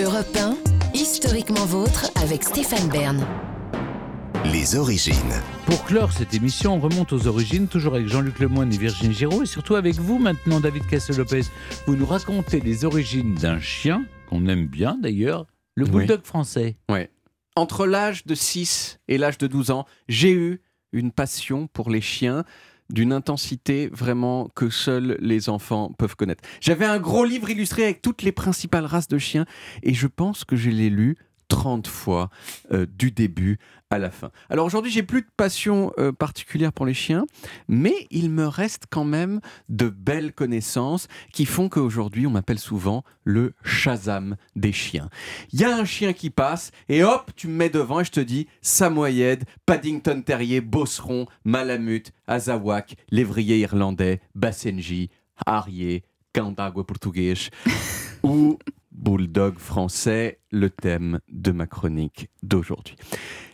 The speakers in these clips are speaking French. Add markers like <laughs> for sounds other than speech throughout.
Europe 1, historiquement vôtre avec Stéphane Bern. Les origines. Pour clore cette émission, on remonte aux origines, toujours avec Jean-Luc Lemoyne et Virginie Giraud, et surtout avec vous maintenant, David Cassel-Lopez. Vous nous racontez les origines d'un chien, qu'on aime bien d'ailleurs, le Oui. bulldog français. Ouais. Entre l'âge de 6 et l'âge de 12 ans, j'ai eu une passion pour les chiens d'une intensité vraiment que seuls les enfants peuvent connaître. J'avais un gros livre illustré avec toutes les principales races de chiens et je pense que je l'ai lu 30 fois euh, du début à la fin. Alors aujourd'hui, j'ai plus de passion euh, particulière pour les chiens, mais il me reste quand même de belles connaissances qui font qu'aujourd'hui, on m'appelle souvent le Shazam des chiens. Il y a un chien qui passe et hop, tu me mets devant et je te dis Samoyed, Paddington Terrier, Bosseron, Malamute, Azawak, Lévrier irlandais, Basenji, Harrier, Candagua portugais <laughs> ou Bulldog français, le thème de ma chronique d'aujourd'hui.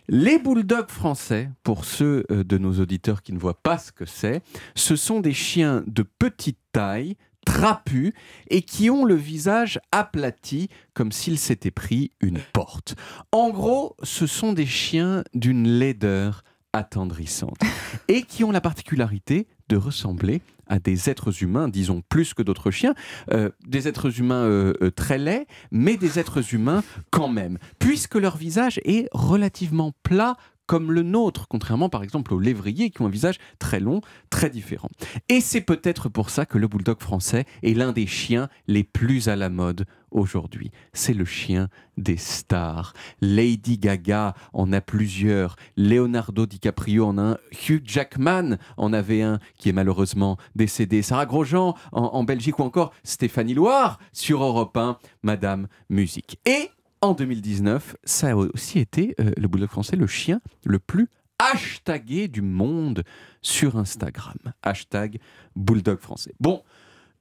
Les bulldogs français, pour ceux euh, de nos auditeurs qui ne voient pas ce que c'est, ce sont des chiens de petite taille, trapus et qui ont le visage aplati comme s'ils s'étaient pris une porte. En gros, ce sont des chiens d'une laideur attendrissante et qui ont la particularité de ressembler à des êtres humains, disons plus que d'autres chiens, euh, des êtres humains euh, euh, très laids, mais des êtres humains quand même, puisque leur visage est relativement plat comme le nôtre, contrairement par exemple aux lévriers qui ont un visage très long, très différent. Et c'est peut-être pour ça que le bulldog français est l'un des chiens les plus à la mode aujourd'hui. C'est le chien des stars. Lady Gaga en a plusieurs, Leonardo DiCaprio en a un, Hugh Jackman en avait un qui est malheureusement décédé, Sarah Grosjean en, Belgique ou encore Stéphanie Loire sur Europe 1, Madame Musique. Et en 2019, ça a aussi été euh, le bulldog français, le chien le plus hashtagué du monde sur Instagram. Hashtag bulldog français. Bon,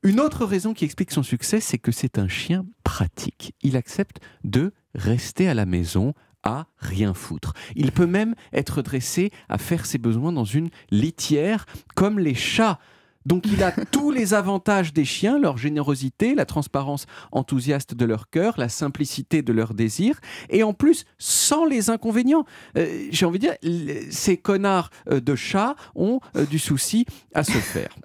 une autre raison qui explique son succès, c'est que c'est un chien pratique. Il accepte de rester à la maison à rien foutre. Il peut même être dressé à faire ses besoins dans une litière comme les chats. Donc il a <laughs> tous les avantages des chiens, leur générosité, la transparence enthousiaste de leur cœur, la simplicité de leur désir, et en plus sans les inconvénients. Euh, J'ai envie de dire, ces connards euh, de chats ont euh, du souci à se faire.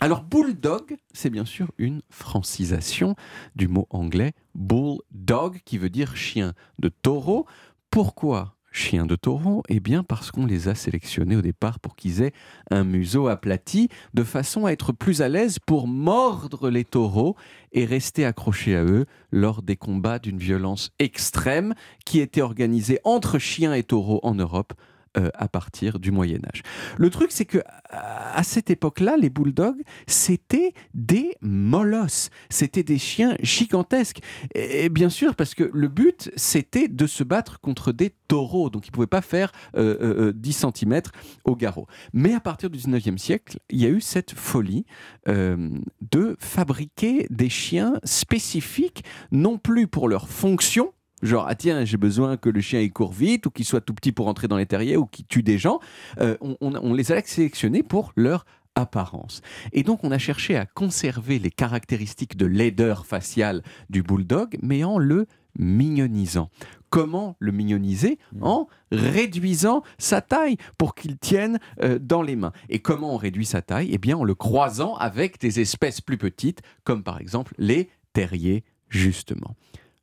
Alors bulldog, c'est bien sûr une francisation du mot anglais bulldog, qui veut dire chien de taureau. Pourquoi chien de taureau Eh bien parce qu'on les a sélectionnés au départ pour qu'ils aient un museau aplati, de façon à être plus à l'aise pour mordre les taureaux et rester accrochés à eux lors des combats d'une violence extrême qui étaient organisés entre chiens et taureaux en Europe à partir du Moyen Âge. Le truc, c'est que à cette époque-là, les bulldogs, c'était des molosses, c'était des chiens gigantesques. Et, bien sûr, parce que le but, c'était de se battre contre des taureaux, donc ils ne pouvaient pas faire euh, euh, euh, 10 cm au garrot. Mais à partir du 19e siècle, il y a eu cette folie euh, de fabriquer des chiens spécifiques, non plus pour leur fonction, Genre, ah tiens, j'ai besoin que le chien il court vite, ou qu'il soit tout petit pour entrer dans les terriers, ou qu'il tue des gens. Euh, on, on- on les a sélectionnés pour leur apparence. Et donc, on a cherché à conserver les caractéristiques de laideur faciale du bulldog, mais en le mignonisant. Comment le mignoniser En réduisant sa taille pour qu'il tienne euh, dans les mains. Et comment on réduit sa taille? Eh bien, en le croisant avec des espèces plus petites, comme par exemple les terriers, justement.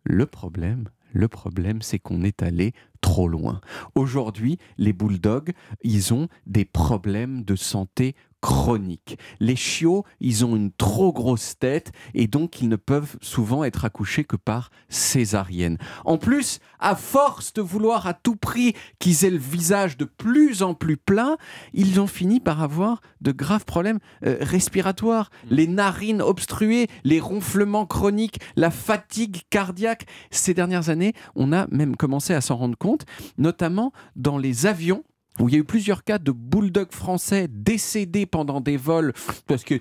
Le problème, le problème, c'est qu'on est allé trop loin. Aujourd'hui, les bulldogs, ils ont des problèmes de santé chroniques. Les chiots, ils ont une trop grosse tête et donc ils ne peuvent souvent être accouchés que par césarienne. En plus, à force de vouloir à tout prix qu'ils aient le visage de plus en plus plein, ils ont fini par avoir de graves problèmes euh, respiratoires, les narines obstruées, les ronflements chroniques, la fatigue cardiaque. Ces dernières années, on a même commencé à s'en rendre compte, notamment dans les avions il y a eu plusieurs cas de bulldogs français décédés pendant des vols parce qu'ils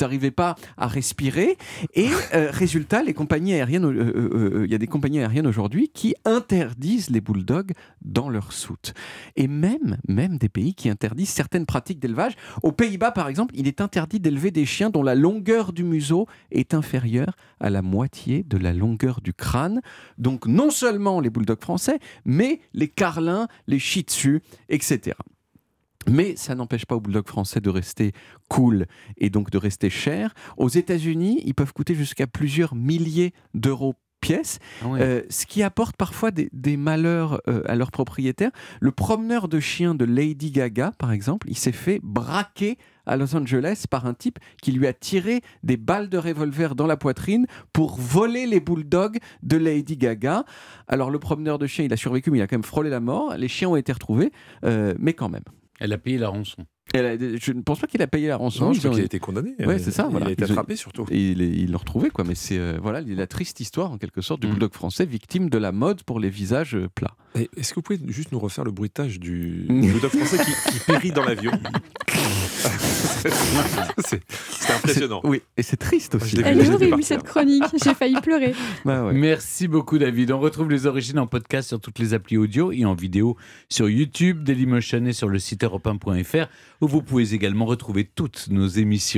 n'arrivaient pas à respirer. Et euh, résultat, les compagnies aériennes, euh, euh, il y a des compagnies aériennes aujourd'hui qui interdisent les bulldogs dans leur soute. Et même, même des pays qui interdisent certaines pratiques d'élevage. Aux Pays-Bas, par exemple, il est interdit d'élever des chiens dont la longueur du museau est inférieure à la moitié de la longueur du crâne. Donc non seulement les bulldogs français, mais les carlins, les shih tzus, etc. Mais ça n'empêche pas aux bulldogs français de rester cool et donc de rester cher. Aux États-Unis, ils peuvent coûter jusqu'à plusieurs milliers d'euros pièce, euh, ce qui apporte parfois des, des malheurs euh, à leurs propriétaires. Le promeneur de chiens de Lady Gaga, par exemple, il s'est fait braquer à Los Angeles par un type qui lui a tiré des balles de revolver dans la poitrine pour voler les bulldogs de Lady Gaga. Alors le promeneur de chiens, il a survécu, mais il a quand même frôlé la mort. Les chiens ont été retrouvés, euh, mais quand même. Elle a payé la rançon. A- je ne pense pas qu'il a payé la rançon. Non, je crois qu'il a été condamné. Ouais, Euh, c'est ça, voilà. Il a été attrapé surtout. Et il l'ont retrouvé, quoi. Mais c'est euh, voilà la triste histoire, en quelque sorte, du Mm. bulldog français, victime de la mode pour les visages euh, plats. Est-ce que vous pouvez juste nous refaire le bruitage du <laughs> bulldog français qui, qui périt dans l'avion? <laughs> C'est impressionnant. Oui, et c'est triste aussi. Elle est horrible cette chronique, j'ai failli pleurer. <laughs> Bah ouais. Merci beaucoup David. On retrouve les origines en podcast sur toutes les applis audio et en vidéo sur YouTube, Dailymotion et sur le site europe1.fr où vous pouvez également retrouver toutes nos émissions.